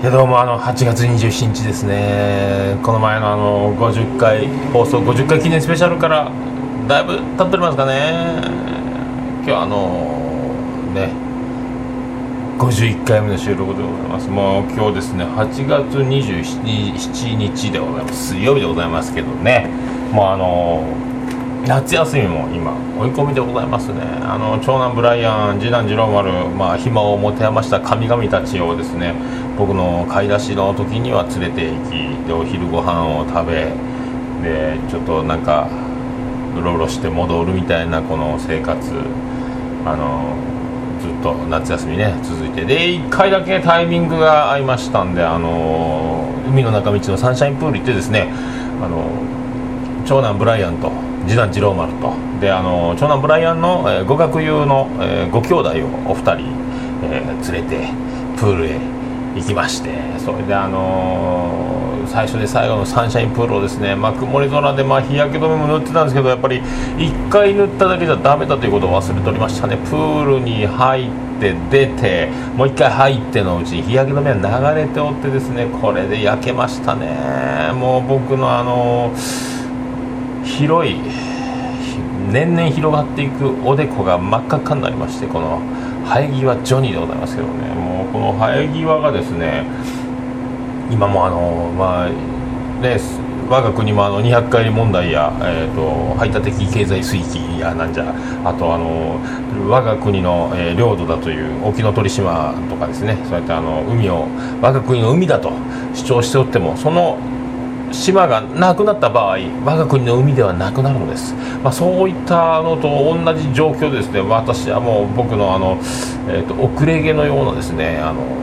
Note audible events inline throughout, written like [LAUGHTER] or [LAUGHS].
いやどうもあの8月27日ですね。この前のあの50回放送50回記念スペシャルからだいぶ経っておりますかね。今日はあのね51回目の収録でございます。もう今日ですね8月27日でございます。水曜日でございますけどね。もうあの夏休みも今追い込みでございますね。あの長男ブライアン次男次郎丸、まあ、暇を持て余した神々たちをですね僕の買い出しの時には連れて行きでお昼ご飯を食べでちょっとなんかうろうろして戻るみたいなこの生活あのずっと夏休みね続いて。で1回だけタイミングが合いましたんであの海の中道のサンシャインプール行ってですねあの長男ブライアンと次男次郎丸と。であの長男ブライアンの、えー、語学友の、えー、ご兄弟をお二人、えー、連れてプールへ行きましてそれであのー、最初で最後のサンシャインプールをですね、まあ、曇り空で、まあ、日焼け止めも塗ってたんですけどやっぱり1回塗っただけじゃダメだということを忘れておりましたね。プールに入って出てもう1回入ってのうちに日焼け止めは流れておってですねこれで焼けましたね。もう僕のあのー広い年々広がっていくおでこが真っ赤っかになりましてこの生え際ジョニーでございますけどね。もうこの生え際がですね今もあのまあね我が国もあの200回問題や、えーと、排他的経済水域やなんじゃあとあの我が国の、え、領土だという沖ノ鳥島とかですね。そうやってあの海を我が国の海だと主張しておってもその島がなくなった場合我が国の海ではなくなるのです、まあ、そういったのと同じ状況ですね私はもう僕のあの、えーと、遅れ毛のようなですねあの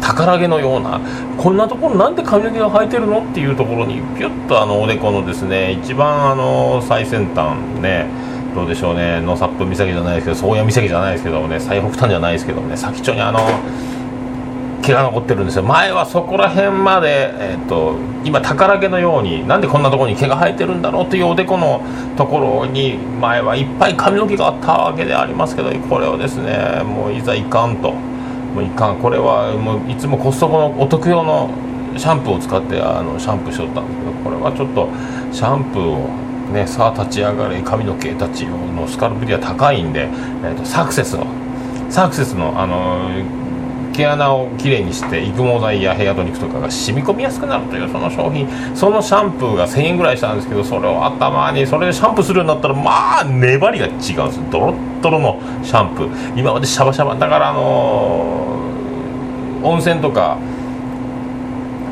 宝毛のようなこんなところなんで髪の毛が生えてるのっていうところにピュッとあのおでこのですね一番あの最先端ねどうでしょうね野サップ岬じゃないですけど宗谷岬じゃないですけどね最北端じゃないですけどね先っちょにあの毛が残ってるんですよ。前はそこら辺まで、えーと、今宝毛のようになんでこんなところに毛が生えてるんだろうというおでこのところに前はいっぱい髪の毛があったわけでありますけどこれをですねもういざいかんともういかんこれはもういつもコストコのお得用のシャンプーを使ってあのシャンプーしとったんですけどこれはちょっとシャンプーをねさあ立ち上がれ髪の毛たちのスカルプリは高いんで、えーと、サクセスのサクセスのあの毛穴をきれいにして育毛剤やヘアトニックとかが染み込みやすくなるというその商品。そのシャンプーが1000円ぐらいしたんですけどそれを頭にそれでシャンプーするようになったらまあ粘りが違うんです。ドロッドロのシャンプー。今までシャバシャバだからあのー、温泉とか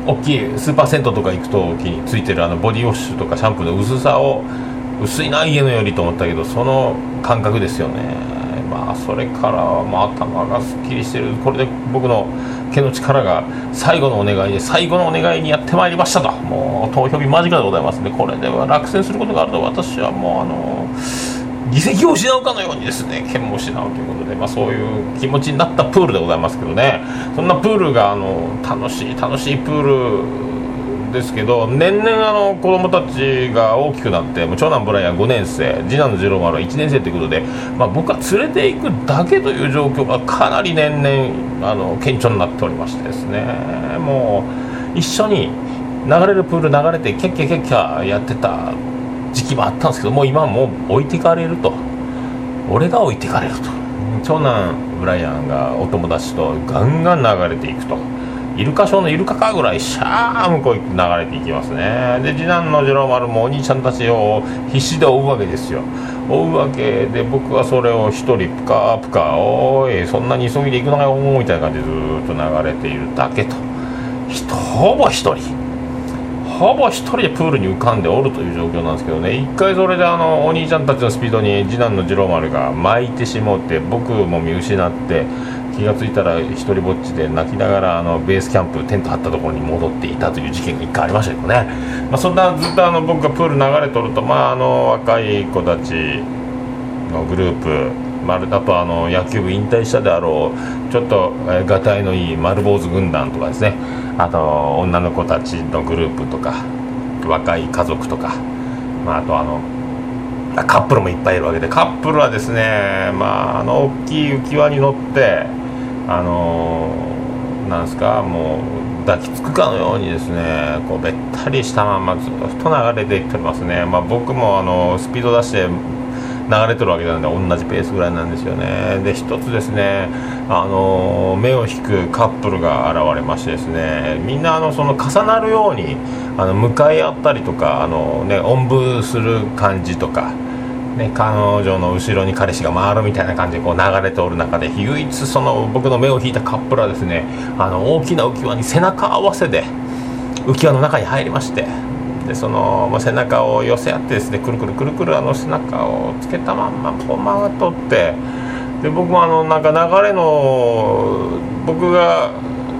大きいスーパー銭湯とか行くときについてるあのボディウォッシュとかシャンプーの薄さを薄いな家のよりと思ったけどその感覚ですよね。それからまあ頭がすっきりしてる。これで僕の毛の力が最後のお願いで最後のお願いにやってまいりましたと。もう投票日間近でございますんでこれでは落選することがあると私はもうあの議席を失うかのようにですね剣も失うということで、まあ、そういう気持ちになったプールでございますけどね。そんなプールがあの楽しい楽しいプールですけど年々あの子供たちが大きくなってもう長男ブライアン5年生次男の次郎丸は1年生ということで、まあ、僕は連れていくだけという状況がかなり年々あの顕著になっておりましてですね。もう一緒に流れるプール流れてキャッキャキャッキャやってた時期もあったんですけどもう今はもう置いていかれると。俺が置いていかれると。長男ブライアンがお友達とガンガン流れていくと。イルカショーのイルカかぐらいシャー向こう流れていきますね。で次男の次郎丸もお兄ちゃんたちを必死で追うわけですよ。追うわけで僕はそれを一人プカプカおいそんなに急ぎで行くのかよみたいな感じでずっと流れているだけと。ほぼ一人。ほぼ一人でプールに浮かんでおるという状況なんですけどね。一回それであのお兄ちゃんたちのスピードに次男の次郎丸が巻いてしもって僕も見失って気が付いたら一人ぼっちで泣きながらあのベースキャンプテント張ったところに戻っていたという事件が1回ありましたけどね、まあ、そんなずっとあの僕がプール流れとると、まあ、あの若い子たちのグループ丸あとあの野球部引退したであろうちょっとがたいのいい丸坊主軍団とかですね。あと女の子たちのグループとか若い家族とか、まあ、あとあのカップルもいっぱいいるわけでカップルはですねまああの大きい浮き輪に乗ってあのー、なんすかもう抱きつくかのようにですねこうべったりしたままずっと流れていってますね、まあ、僕もあのスピード出して流れてるわけなんで同じペースぐらいなんですよね。で一つですねあの目を引くカップルが現れましてですねみんなあのその重なるようにあの向かい合ったりとかあの、ね、おんぶする感じとかね、彼女の後ろに彼氏が回るみたいな感じでこう流れておる中で唯一その僕の目を引いたカップルはですねあの大きな浮き輪に背中合わせで浮き輪の中に入りましてでその、ま、背中を寄せ合ってですねくるくるくるくるあの背中をつけたまんまこう回っとってで僕もあのなんか流れの僕が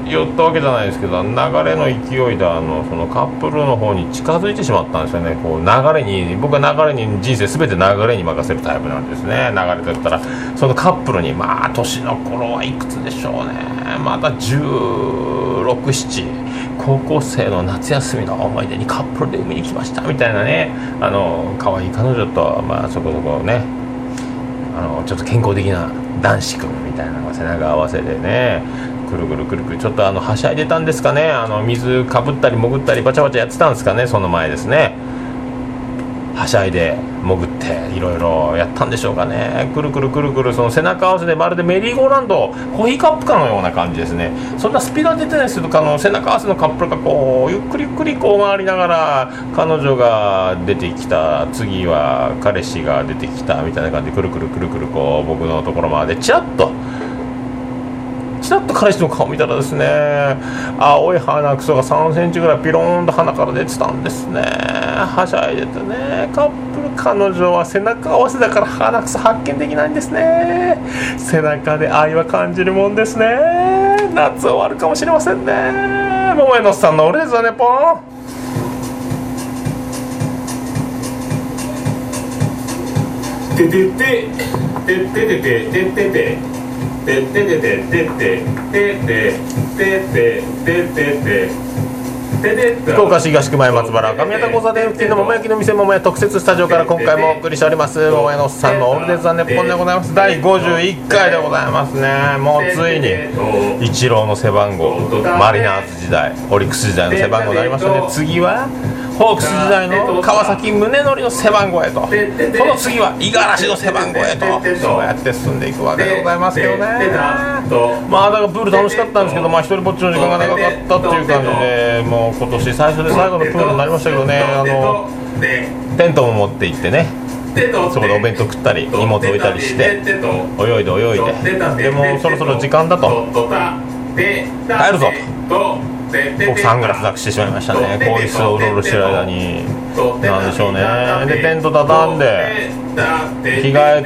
寄ったわけじゃないですけど流れの勢いであのそのカップルの方に近づいてしまったんですよね。こう流れに僕は流れに人生全て流れに任せるタイプなんですね。流れてったらそのカップルにまあ年の頃はいくつでしょうね。まだ1617高校生の夏休みの思い出にカップルで海に来ましたみたいなね。あの可愛い彼女とまあそこそこね。あのちょっと健康的な男子君みたいなのが背中合わせでね。くるくるくるくる。ちょっとあのはしゃいでたんですかね。あの水かぶったり潜ったりバチャバチャやってたんですかね。その前ですね。はしゃいで潜っていろいろやったんでしょうかね。くるくるくるくる。その背中合わせでまるでメリーゴーランドコーヒーカップかのような感じですね。そんなスピードは出てないですけどあの背中合わせのカップルがこうゆっくりゆっくりこう回りながら彼女が出てきた。次は彼氏が出てきた。みたいな感じでくるくるくるくるこう僕のところまでチラッとちらっと彼氏の顔見たらですね青い鼻くそが3センチぐらいピローンと鼻から出てたんですね。はしゃいでてねカップル彼女は背中合わせだから鼻くそ発見できないんですね。背中で愛は感じるもんですね。夏終わるかもしれませんね。桃江のさんの俺ですわねポン。てててててててててて。ててててててててててて福岡市東区前松原上方交差点付近の桃焼きの店桃屋特設スタジオから今回もお送りしております。桃屋のおっさんのオールデンザネッポンでございます。第51回でございますね。もうついにイチローの背番号マリナーズ時代オリックス時代の背番号になりましたね。次はホークス時代の川崎宗則の背番号へと。この次は五十嵐の背番号へと。そうやって進んでいくわけでございますけどねまあだからプール楽しかったんですけどまあ一人ぼっちの時間が長かったっていう感じでもう今年最初で最後のプールになりましたけどねあのテントも持って行ってねそこでお弁当食ったり荷物置いたりして泳いで泳いででもそろそろ時間だと帰るぞと僕サングラスなくしてしまいましたね。更衣室をうろうろしてる間に。なんでしょうね。でテント畳んで着替え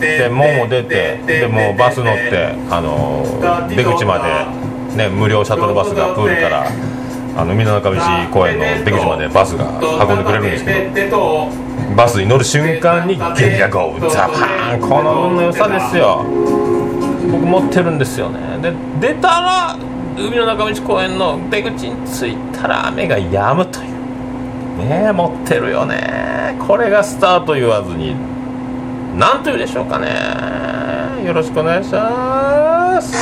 てでもも出てでもうバス乗ってあの出口まで、ね、無料シャトルバスがプールからあの海の中道公園の出口までバスが運んでくれるんですけどバスに乗る瞬間に激アゴーザパン。この運の良さですよ。僕持ってるんですよね。で出たら海の中道公園の出口に着いたら雨が止むという。ね持ってるよね。これがスタート言わずに。何というでしょうかね。よろしくお願いします。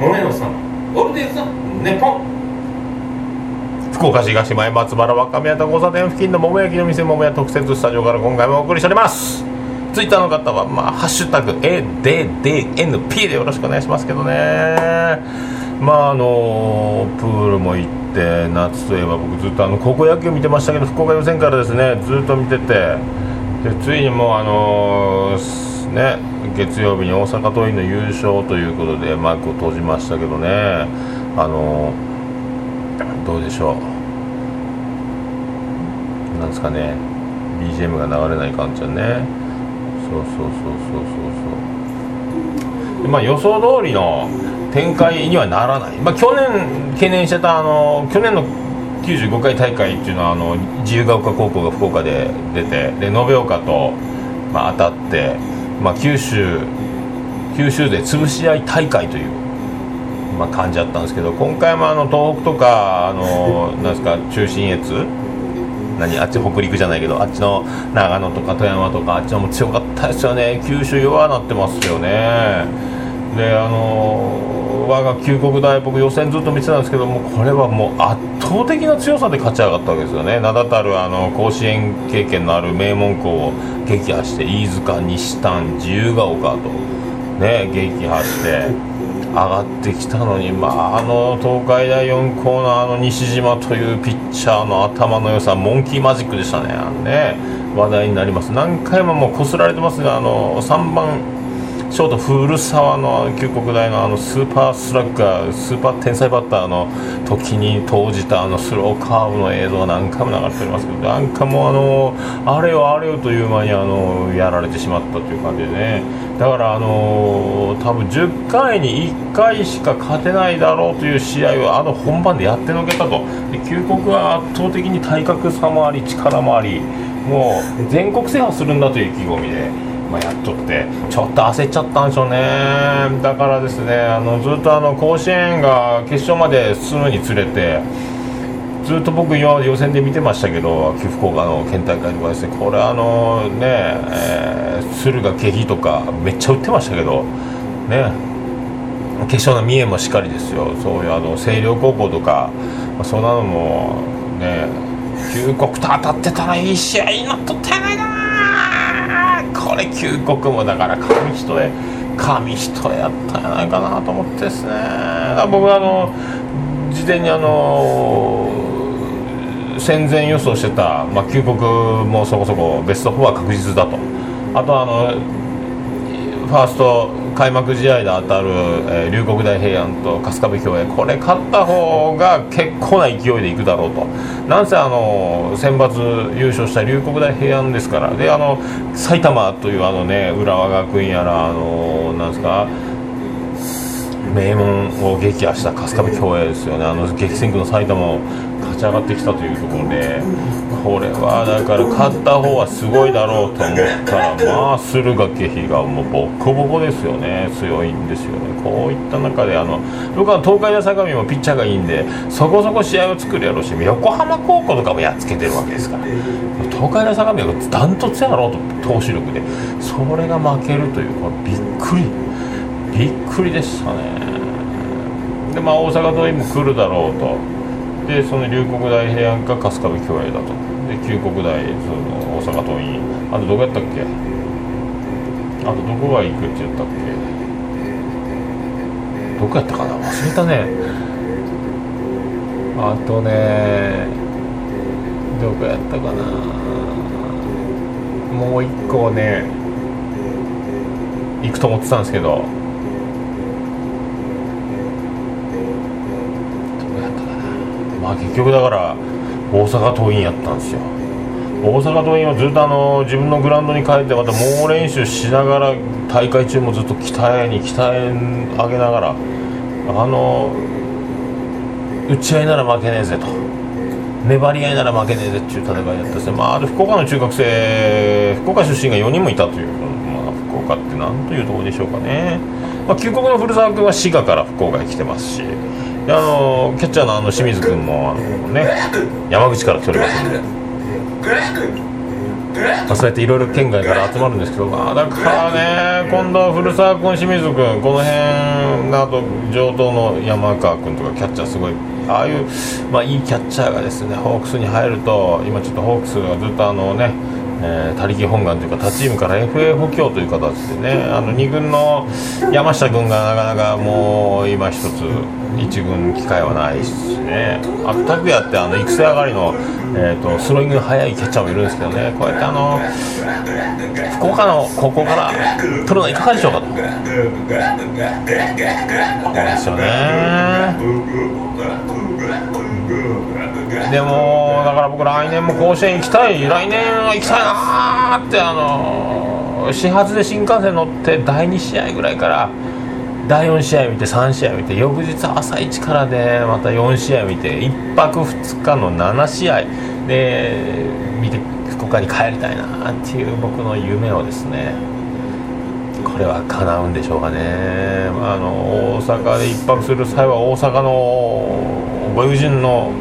桃屋のさん。オルデンさん。ネポン。福岡市東前松原若宮と交差点付近の桃焼きの店桃屋特設スタジオから今回もお送りしております。ツイッターの方は、まあ、ハッシュタグ ADDNP でよろしくお願いしますけどね。まああのプールも行って夏といえば僕ずっとあの高校野球見てましたけど福岡予選からですねずっと見てて。でついにもうあのー、ね月曜日に大阪桐蔭の優勝ということで幕を閉じましたけどね。あのどうでしょう。なんですかね。BGM が流れない感じはね。そうそうそうそうそう。そうまあ予想通りの展開にはならない、まあ、去年懸念してたあの去年の95回大会っていうのはあの自由が丘高校が福岡で出てで延岡と、まあ、当たってまあ、九州九州で潰し合い大会という、まあ、感じだったんですけど今回もあの東北とかあの [LAUGHS] なんですか中信越何あっち北陸じゃないけどあっちの長野とか富山とかあっちのも強かったですよね。九州弱なってますよねであの我が旧国大僕予選ずっと見てたんですけどもこれはもう圧倒的な強さで勝ち上がったわけですよね。名だたるあの甲子園経験のある名門校を撃破して飯塚西丹自由が丘とね撃破して上がってきたのに、まあ、あの東海大4校のあの西島というピッチャーの頭の良さモンキーマジックでしたね。ね話題になります。何回ももうこすられてますがあの3番ショート古澤の旧国大のあのスーパースラッガースーパー天才バッターの時に投じたあのスローカーブの映像が何回も流れておりますけどなんかもうあのあれよあれよという間にあのやられてしまったという感じでねだからあの多分10回に1回しか勝てないだろうという試合をあの本番でやってのけたとで旧国は圧倒的に体格差もあり力もありもう全国制覇するんだという意気込みで。まあ、やっとってちょっと焦っちゃったんでしょうね。だからですねあのずっとあの甲子園が決勝まで進むにつれてずっと僕今予選で見てましたけど岐阜福岡の県大会とかですねこれあのね、えー、敦賀気比とかめっちゃ打ってましたけどね決勝の三重もしっかりですよ。そういうあの星稜高校とか、まあ、そんなのもね九国と当たってたらいい試合になっとったやないなこれ九国もだから紙一重紙一重やったんじゃないかなと思ってですね。僕あの事前にあの戦前予想してた、まあ、旧国もそこそこベスト4は確実だと。あとあのファースト開幕試合で当たる、えー、龍谷大平安と春日部共栄これ勝った方が結構な勢いでいくだろうと。なんせあの選抜優勝した龍谷大平安ですから。であの埼玉というあのね浦和学院やらあのなんですか名門を撃破した春日部共栄ですよね。あの激戦区の埼玉を勝ち上がってきたというところで。これはだから勝った方はすごいだろうと思ったらまあ駿河家比がもうボッコボコですよね。強いんですよね。こういった中であの僕は東海大相模もピッチャーがいいんでそこそこ試合を作るやろうし横浜高校とかもやっつけてるわけですから。東海大相模はダントツやろうと投手力で。それが負けるというこれびっくり。びっくりでしたね。でまあ大阪桐蔭も来るだろうと。でその龍谷大平安か春日部共栄だと。で旧国大その大阪桐蔭。あとどこやったっけ？あとどこが行くって言ったっけ？どこやったかな？忘れたね。あとねどこやったかな？もう一個ね行くと思ってたんですけど。まあ結局だから大阪桐蔭やったんですよ。大阪桐蔭はずっとあの自分のグラウンドに帰ってまた猛練習しながら大会中もずっと鍛えに鍛え上げながらあの打ち合いなら負けねえぜと。粘り合いなら負けねえぜっていう戦いだったですね、まあ、福岡の中学生福岡出身が4人もいたという、まあ、福岡って何というところでしょうかね、まあ、旧国の古澤君は滋賀から福岡に来てますし。あのキャッチャーのあの清水君もあの、ね、山口から来ておりますんで、まあ、そうやっていろいろ県外から集まるんですけど、まあ、だからね今度は古澤君清水君この辺あと上等の山川君とかキャッチャーすごいああいう、まあ、いいキャッチャーがですねホークスに入ると今ちょっとホークスがずっとあのねえ、他力本願というか他チームから FA 補強という形でねあの2軍の山下君がなかなかもう今一つ1軍機会はないしね。あと拓也ってあの育成上がりの、えーと、スローイング速いキャッチャーもいるんですけどね。こうやってあの福岡の高校からプロのいかがでしょうかと。ですよね。でもだから僕来年も甲子園行きたい。来年は行きたいなーってあの始発で新幹線乗って第2試合ぐらいから第4試合見て3試合見て翌日朝一からでまた4試合見て1泊2日の7試合で見て福岡に帰りたいなっていう僕の夢をですねこれれは叶うんでしょうかね。あの大阪で一泊する際は大阪のご友人の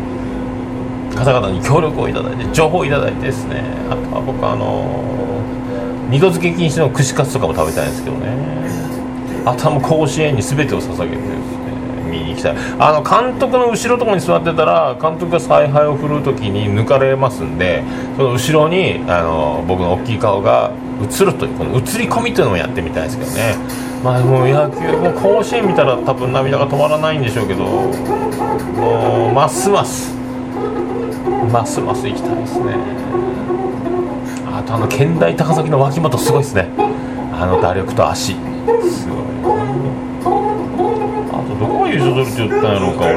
方々に協力をいただいて情報をいただいてですね。あとは僕あの二度漬け禁止の串カツとかも食べたいんですけどね。あとはも甲子園に全てを捧げてですね。見に行きたい。あの監督の後ろとかに座ってたら監督が采配を振る時に抜かれますんでその後ろにあの僕の大きい顔が映るというこの映り込みというのもやってみたいですけどね。まあもう野球もう甲子園見たら多分涙が止まらないんでしょうけどもうますますますます行きたいですね。あとあの県大高崎の脇本すごいですね。あの打力と足。すごい。あとどこが優勝するって言ったんやろうか俺。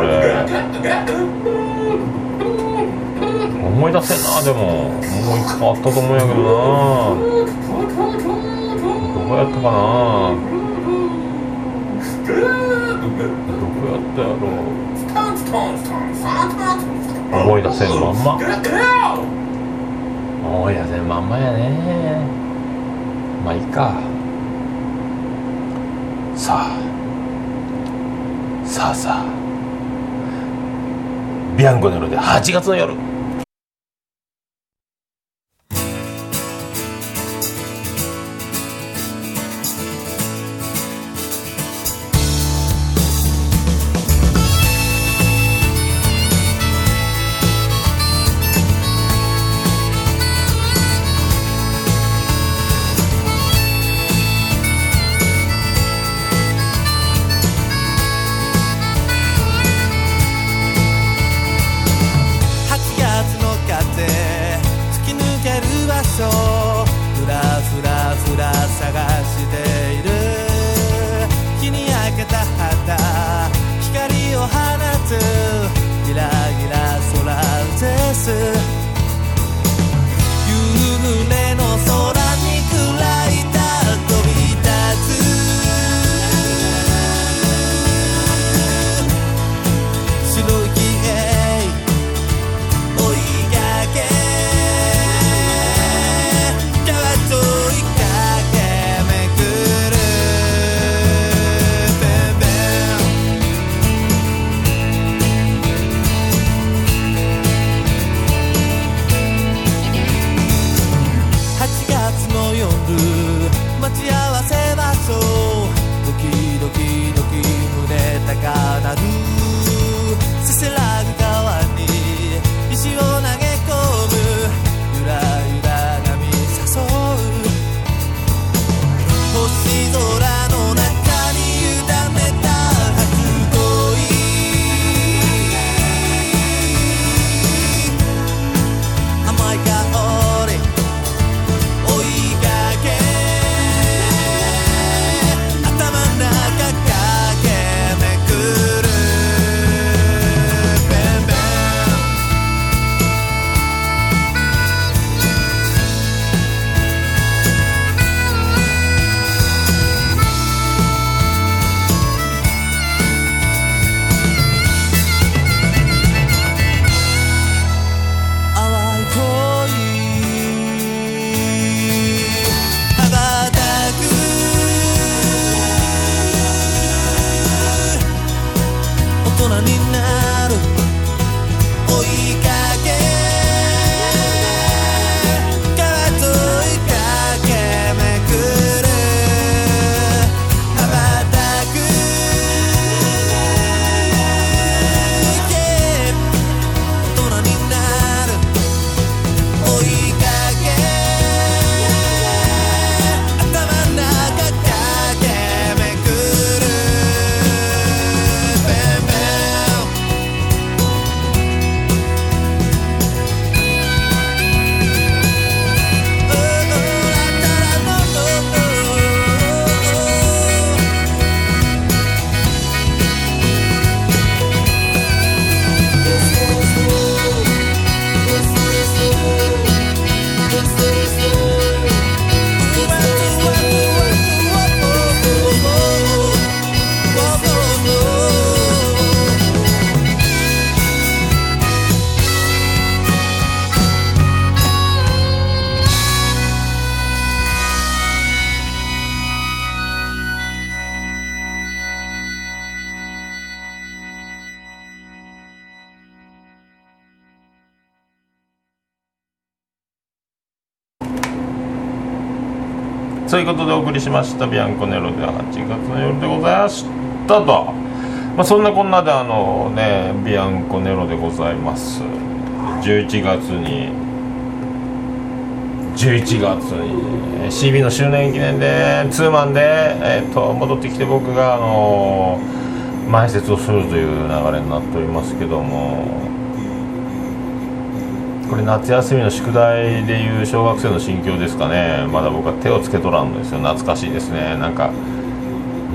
思い出せんなでも。もう一個あったと思うんやけどな。どこやったかな。どこやったやろ思い出せんまんま思い出せんまんまやね。まあいいか。さあ。さあさあ。ビアンコの夜で8月の夜 Hoy そういうことでお送りしましたビアンコネロでは8月の夜でございましたと、まあ、そんなこんなであのねビアンコネロでございます。11月に11月に CB の周年記念でツーマンで、えー、と戻ってきて僕があの前説をするという流れになっておりますけども。これ夏休みの宿題でいう小学生の心境ですかね。まだ僕は手をつけとらんのですよ。懐かしいですね。なんか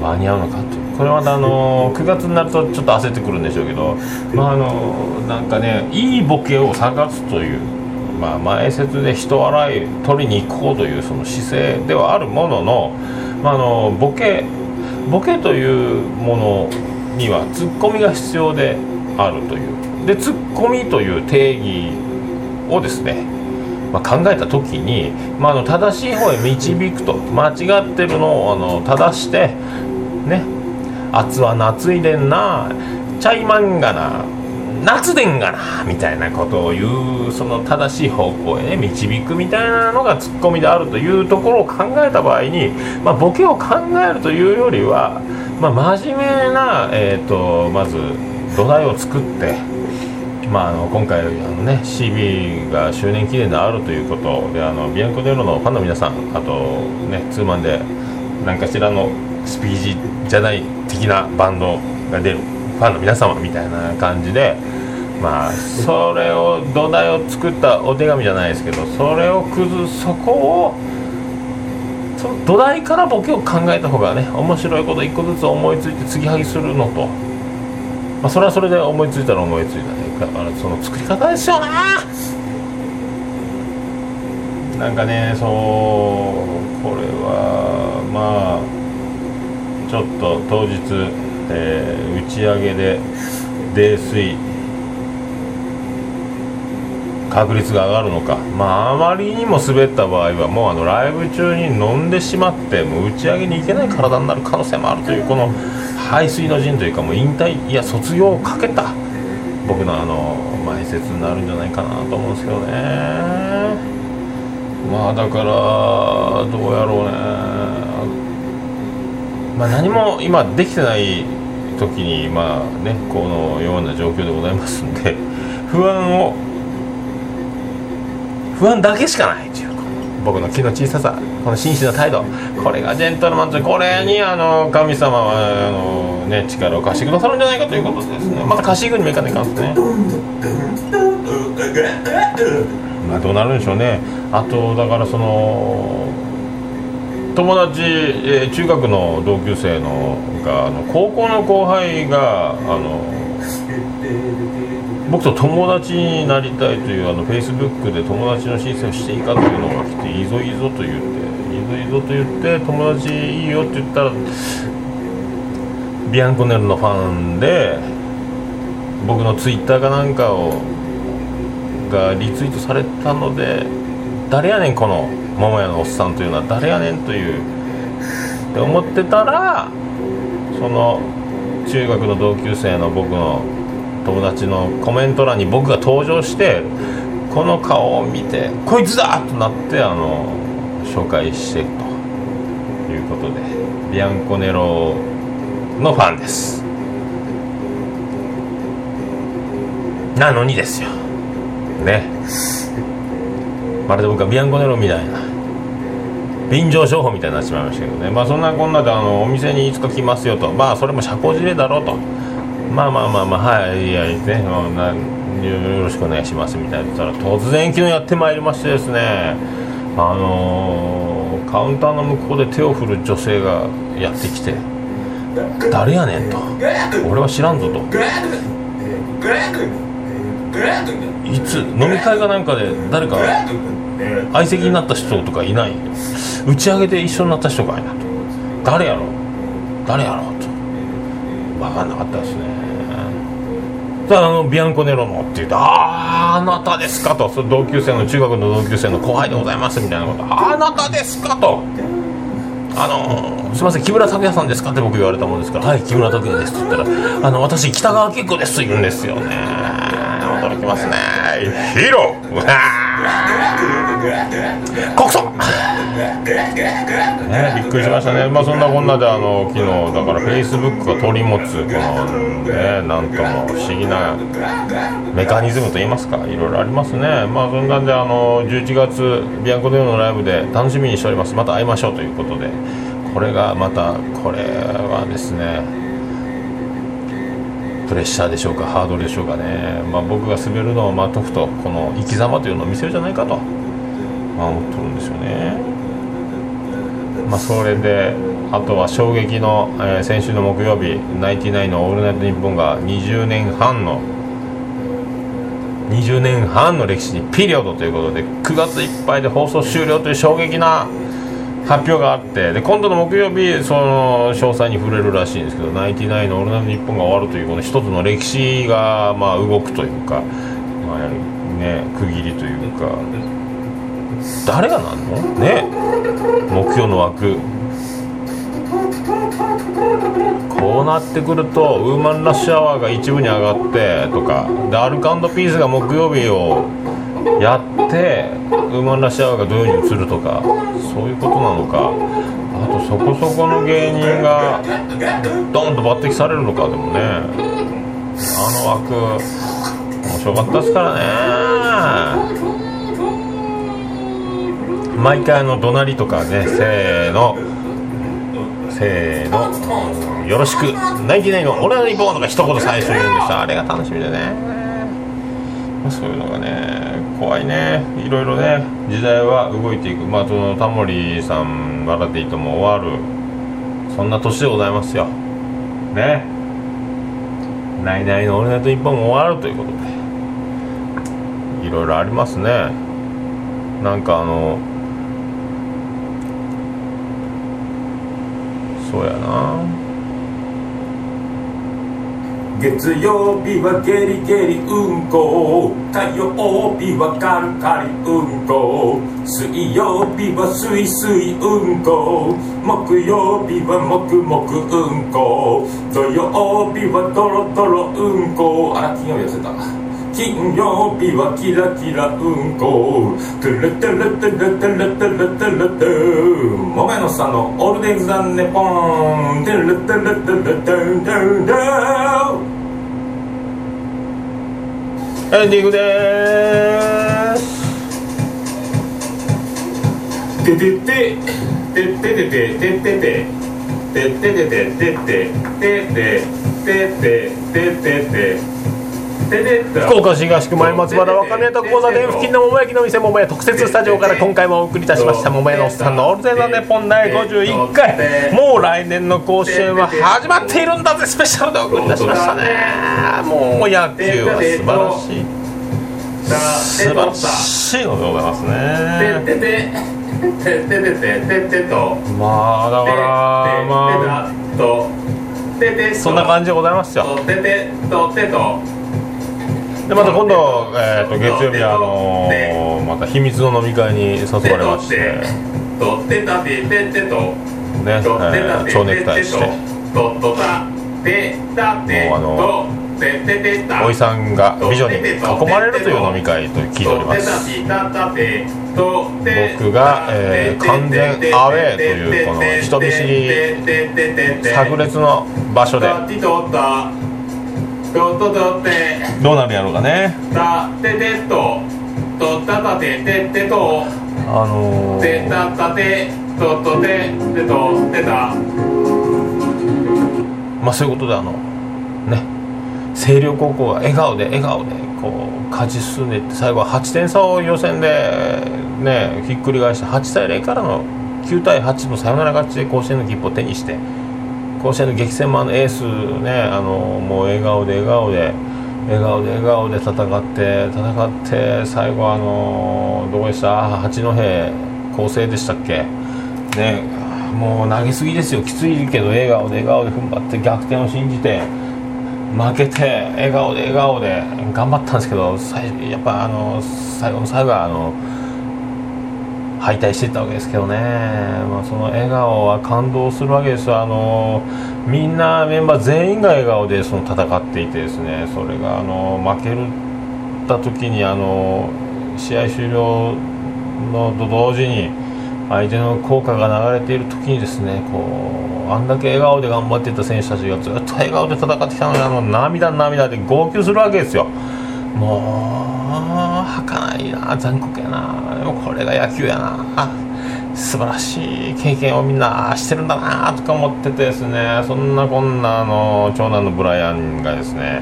間に合うのかと。これまたあの9月になるとちょっと焦ってくるんでしょうけどまああのなんかねいいボケを探すというまあ前説で人笑い取りに行こうというその姿勢ではあるものの,、まあ、あのボケボケというものにはツッコミが必要であるという。でツッコミという定義をですね、まあ、考えた時に、まあ、あの正しい方へ導くと間違ってるのをあの正してね夏は夏いでんなチャイマンがな夏でんがなみたいなことを言うその正しい方向へ、導くみたいなのがツッコミであるというところを考えた場合に、まあ、ボケを考えるというよりは、まあ、真面目な、えーとまず土台を作ってまあ、あの今回あの、ね、CB が周年記念であるということであのビアンコ・デロのファンの皆さんあと、ね、ツーマンで何かしらのスピーチじゃない的なバンドが出るファンの皆様みたいな感じで、まあ、それを土台を作ったお手紙じゃないですけどそれを崩すそこをその土台からボケを考えた方がね面白いこと1個ずつ思いついて継ぎはぎするのと、まあ、それはそれで思いついたら思いついたね。だからその作り方ですよねなんかねそうこれはまあちょっと当日、えー、打ち上げで泥酔確率が上がるのかまああまりにも滑った場合はもうあのライブ中に飲んでしまってもう打ち上げに行けない体になる可能性もあるというこの排水の陣というかもう引退いや卒業をかけた僕のあの前説になるんじゃないかなと思うんですけどね。まあだからどうやろうね。まあ何も今できてない時にまあねこのような状況でございますんで不安を不安だけしかないという。僕の気の小ささこの真摯な態度これがジェントルマンとこれにあの神様はあの、ね、力を貸してくださるんじゃないかということですね。また貸し軍にもいかないかんですね。まあどうなるんでしょうね。あとだからその友達、えー、中学の同級生のがあの高校の後輩があの僕と友達になりたいというあのフェイスブックで友達の申請をしていいかというのが来ていいぞいいぞと言っていいぞいいぞと言って友達いいよって言ったらビアンコネルのファンで僕のツイッターかなんかをがリツイートされたので誰やねんこの桃屋のおっさんというのは誰やねんというって思ってたらその中学の同級生の僕の友達のコメント欄に僕が登場してこの顔を見て「こいつだ!」となってあの紹介してということでビアンコネロのファンです。なのにですよ。ね。まるで僕はビアンコネロみたいな便乗商法みたいになってしまいましたけどね。まあそんなこんなであのお店にいつか来ますよと。まあそれも社交辞令だろうと。まあまあまあまあはいいやね。よろしくお願いしますみたいなたら突然昨日やってまいりましてですね。あのー、カウンターの向こうで手を振る女性がやってきて「誰やねん」と「俺は知らんぞ」と。いつ飲み会かなんかで誰か相席になった人とかいない？打ち上げで一緒になった人かいないと。誰やろ誰やろと分かんなかったですね。あのビアンコネロのって言うと「あああなたですか」と。そ同級生の中学の同級生の後輩でございますみたいなこと「あなたですか」と「あのすいません木村拓哉さんですか?」って僕言われたもんですから「はい木村拓哉です」って言ったら「あの私北川景子です」言うんですよね。驚きますね。ヒーロー。告訴。ね、びっくりしましたね、まあ、そんなこんなであの昨日だからフェイスブックが取り持つこの、ね、なんとも不思議なメカニズムといいますかいろいろありますね、まあ、そんなんであの11月ビアンコデオのライブで楽しみにしております。また会いましょうということで。これがまたこれはですねプレッシャーでしょうかハードルでしょうかね、まあ、僕が滑るのを待っとくとこの生き様というのを見せるじゃないかと、まあ、思ってるんですよね。まあ、それであとは衝撃の、えー、先週の木曜日ナインティナインの「オールナイトニッポン」が20年半の20年半の歴史にピリオドということで9月いっぱいで放送終了という衝撃な発表があってで今度の木曜日その詳細に触れるらしいんですけどナインティナインの「オールナイトニッポン」が終わるというこの一つの歴史がまあ動くというか、まあね、区切りというか。誰がなんの？ね目標の枠。こうなってくるとウーマンラッシュアワーが一部に上がってとか。でアルカンドピースが木曜日をやってウーマンラッシュアワーが土曜に移るとか。そういうことなのか。あとそこそこの芸人がドンと抜擢されるのか。でもね。あの枠面白かったですからね。毎回あの怒鳴りとかねせーの。せーの、よろしく。ナインティナインの俺のリボンとか一言最初言うんでしたあれが楽しみでね。そういうのがね怖いね。いろいろね時代は動いていく。まあそのタモリさん笑っていいとも終わる。そんな年でございますよ。ね。ナイナイの「オールナイトニッポン」も終わるということで。いろいろありますね。なんかあのそうやな。月曜日はゲリゲリうんこ。火曜日はカルカリうんこ。水曜日はスイスイうんこ木曜日はもくもくうんこ。土曜日はトロトロうんこ。あら金曜日忘れた。金曜日はキラキラうんこトゥルトゥルトゥルトゥルトゥルトゥルトゥもめのさんのオールデイズ・ザ・ネポン。トゥルトゥルトゥルトゥルトゥルエンディングでーす。ててて。ててててててて。てててててて。てててててて。福岡市東区前松原若宮と交差点付近の桃焼きの店桃屋特設スタジオから今回もお送りいたしました。桃屋のおっさんのオールゼンザネポン第51回。もう来年の甲子園は始まっているんだぜ。スペシャルでお送りいたしましたね。もう野球は素晴らしい。素晴らしいのでございますね。まあだからまあそんな感じでございますよでまた今度、えーと、月曜日あのー、また秘密の飲み会に誘われまして。ね、えー、蝶ネクタイして。もうあのおいさんが美女に囲まれるという飲み会と聞いております。僕が、えー、完全アウェーというこの人見知り炸裂の場所で。どうなるやろうかね。たててととたたてててと。あのー、てたたてととててとてた。まあそういうことであのね。星稜高校が笑顔で笑顔でこう勝ち進んでいって最後は8点差を予選でねひっくり返して8対0からの9対8のサヨナラ勝ちで甲子園の切符を手にして甲子園の激戦もあのエースねあのもう笑顔で笑顔で笑顔で笑顔で戦って戦って最後あのどこでした？八戸構成でしたっけ？ねもう投げすぎですよ。きついけど笑顔で笑顔で踏ん張って逆転を信じて負けて笑顔で笑顔で頑張ったんですけどやっぱあの最後の最後はあの敗退してたわけですけどね、まあ、その笑顔は感動するわけですよ。あのみんなメンバー全員が笑顔でその戦っていてですね。それがあの負けた時にあの試合終了のと同時に相手の効果が流れている時にですねこうあんだけ笑顔で頑張っていた選手たちがずっと笑顔で戦ってきたのにあの涙涙で号泣するわけですよ。もう儚いな残酷やな。でもこれが野球やな。素晴らしい経験をみんなしてるんだなとか思っててですね。そんなこんなあの長男のブライアンがですね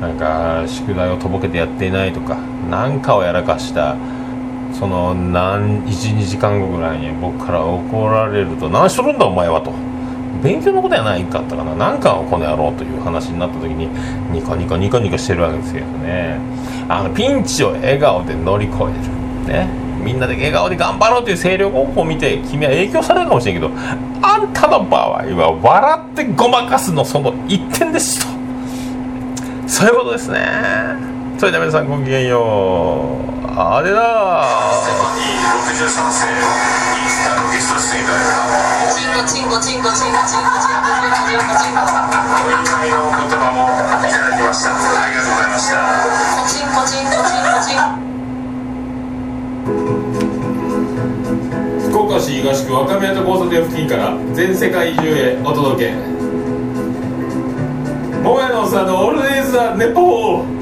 なんか宿題をとぼけてやっていないとか何かをやらかしたその12時間後ぐらいに僕から怒られると「何しとるんだお前は」と勉強のことやないかったかな何かをこの野郎という話になった時にニコニコニコニコしてるわけですけどね。あのピンチを笑顔で乗り越える。ね。みんなで笑顔で頑張ろうという声量を見て君は影響されるかもしれんけどあんたの場合は笑ってごまかすのその一点ですと。そういうことですね。それでは皆さんごきげんよう。あれだ。橋東区若宮と交差点付近から全世界中へお届け。桃屋のおっさんのオールデイズ・ザ・ネポー